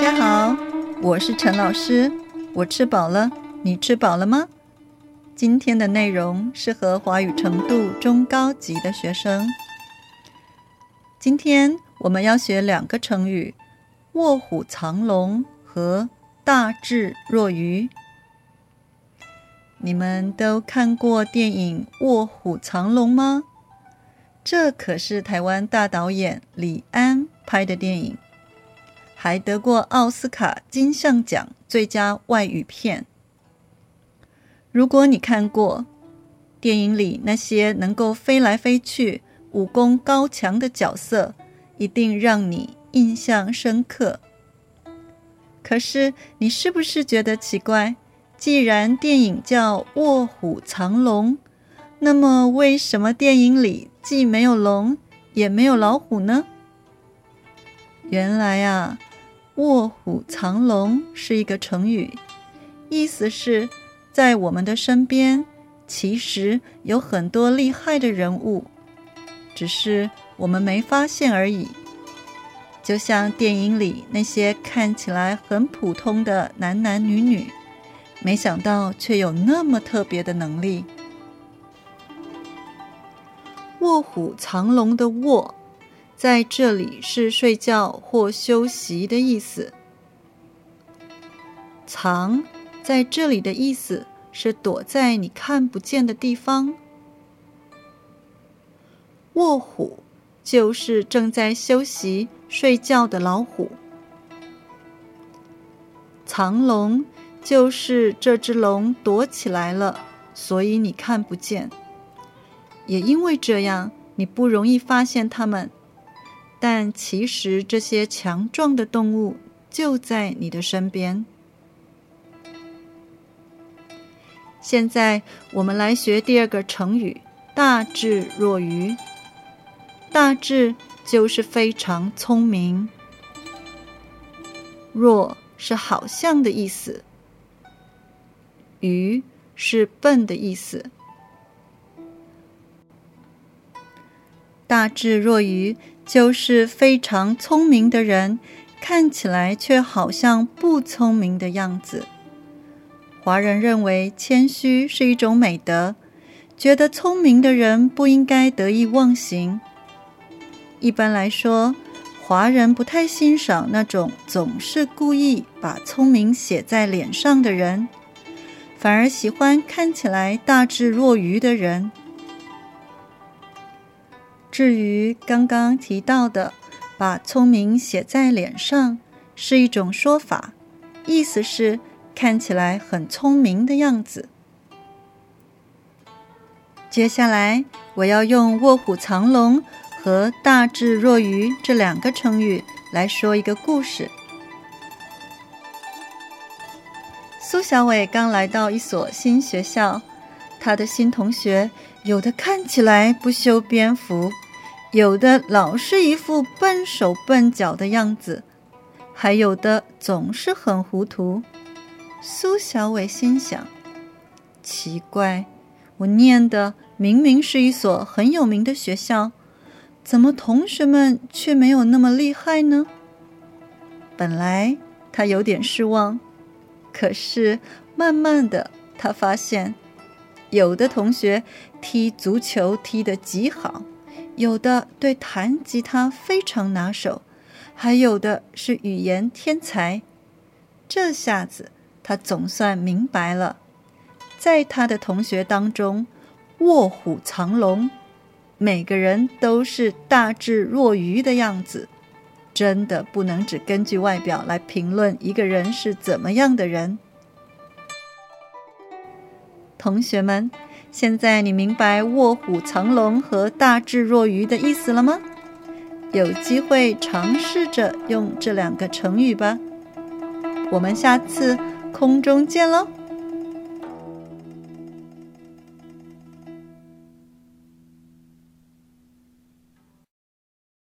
大家好，我是陈老师。我吃饱了，你吃饱了吗？今天的内容适合华语程度中高级的学生。今天我们要学两个成语：卧虎藏龙和大智若愚。你们都看过电影《卧虎藏龙》吗？这可是台湾大导演李安拍的电影。还得过奥斯卡金像奖最佳外语片。如果你看过电影里那些能够飞来飞去、武功高强的角色，一定让你印象深刻。可是，你是不是觉得奇怪？既然电影叫《卧虎藏龙》，那么为什么电影里既没有龙，也没有老虎呢？原来啊。卧虎藏龙是一个成语，意思是，在我们的身边，其实有很多厉害的人物，只是我们没发现而已。就像电影里那些看起来很普通的男男女女，没想到却有那么特别的能力。卧虎藏龙的卧。在这里是睡觉或休息的意思。藏在这里的意思是躲在你看不见的地方。卧虎就是正在休息睡觉的老虎。藏龙就是这只龙躲起来了，所以你看不见。也因为这样，你不容易发现它们。但其实这些强壮的动物就在你的身边。现在我们来学第二个成语“大智若愚”。大智就是非常聪明，若是好像的意思，愚是笨的意思。大智若愚。就是非常聪明的人，看起来却好像不聪明的样子。华人认为谦虚是一种美德，觉得聪明的人不应该得意忘形。一般来说，华人不太欣赏那种总是故意把聪明写在脸上的人，反而喜欢看起来大智若愚的人。至于刚刚提到的，把聪明写在脸上，是一种说法，意思是看起来很聪明的样子。接下来，我要用“卧虎藏龙”和“大智若愚”这两个成语来说一个故事。苏小伟刚来到一所新学校，他的新同学有的看起来不修边幅。有的老是一副笨手笨脚的样子，还有的总是很糊涂。苏小伟心想：奇怪，我念的明明是一所很有名的学校，怎么同学们却没有那么厉害呢？本来他有点失望，可是慢慢的，他发现有的同学踢足球踢得极好。有的对弹吉他非常拿手，还有的是语言天才。这下子他总算明白了，在他的同学当中，卧虎藏龙，每个人都是大智若愚的样子。真的不能只根据外表来评论一个人是怎么样的人。同学们。现在你明白“卧虎藏龙”和“大智若愚”的意思了吗？有机会尝试着用这两个成语吧。我们下次空中见喽！